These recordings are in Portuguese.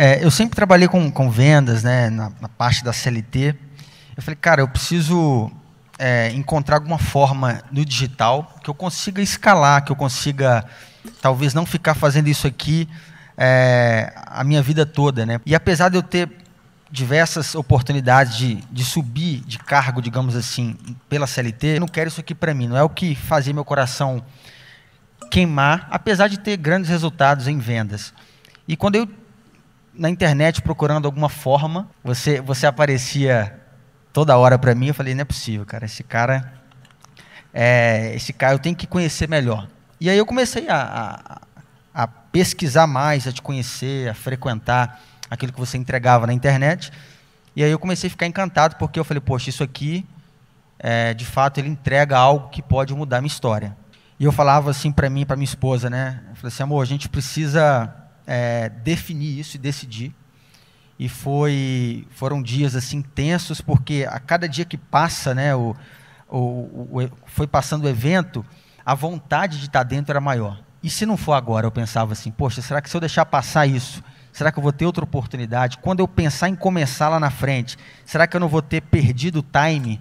é, eu sempre trabalhei com, com vendas, né, na, na, parte da CLT. Eu falei, cara, eu preciso é, encontrar alguma forma no digital que eu consiga escalar, que eu consiga talvez não ficar fazendo isso aqui é, a minha vida toda, né? E apesar de eu ter diversas oportunidades de, de subir de cargo, digamos assim, pela CLT, eu não quero isso aqui para mim. Não é o que fazia meu coração queimar, apesar de ter grandes resultados em vendas. E quando eu na internet procurando alguma forma, você você aparecia toda hora para mim, eu falei não é possível, cara, esse cara é, esse cara eu tenho que conhecer melhor. E aí eu comecei a, a, a pesquisar mais, a te conhecer, a frequentar aquilo que você entregava na internet. E aí eu comecei a ficar encantado porque eu falei, poxa, isso aqui, é, de fato, ele entrega algo que pode mudar a minha história. E eu falava assim para mim, para minha esposa, né? Eu falei assim, amor, a gente precisa é, definir isso e decidir. E foi, foram dias assim tensos porque a cada dia que passa, né, o, o, o, foi passando o evento, a vontade de estar dentro era maior. E se não for agora, eu pensava assim, poxa, será que se eu deixar passar isso, será que eu vou ter outra oportunidade? Quando eu pensar em começar lá na frente, será que eu não vou ter perdido o time?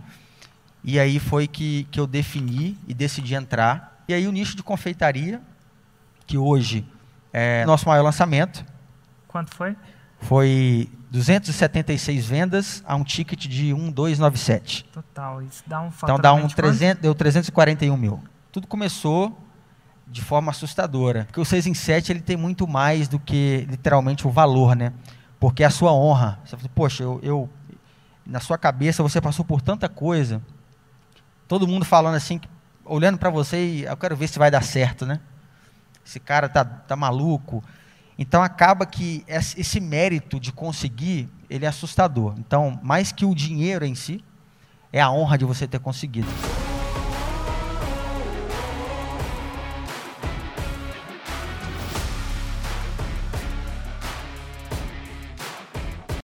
E aí foi que, que eu defini e decidi entrar. E aí o nicho de confeitaria, que hoje é nosso maior lançamento. Quanto foi? Foi 276 vendas a um ticket de 1297. Total, isso dá um Então dá um 300, deu 341 mil. Tudo começou de forma assustadora. Porque o 6 em 7 ele tem muito mais do que literalmente o valor, né? Porque é a sua honra. Você fala, poxa, eu, eu, na sua cabeça você passou por tanta coisa. Todo mundo falando assim, olhando para você e eu quero ver se vai dar certo, né? Esse cara tá, tá maluco. Então acaba que esse mérito de conseguir, ele é assustador. Então, mais que o dinheiro em si, é a honra de você ter conseguido.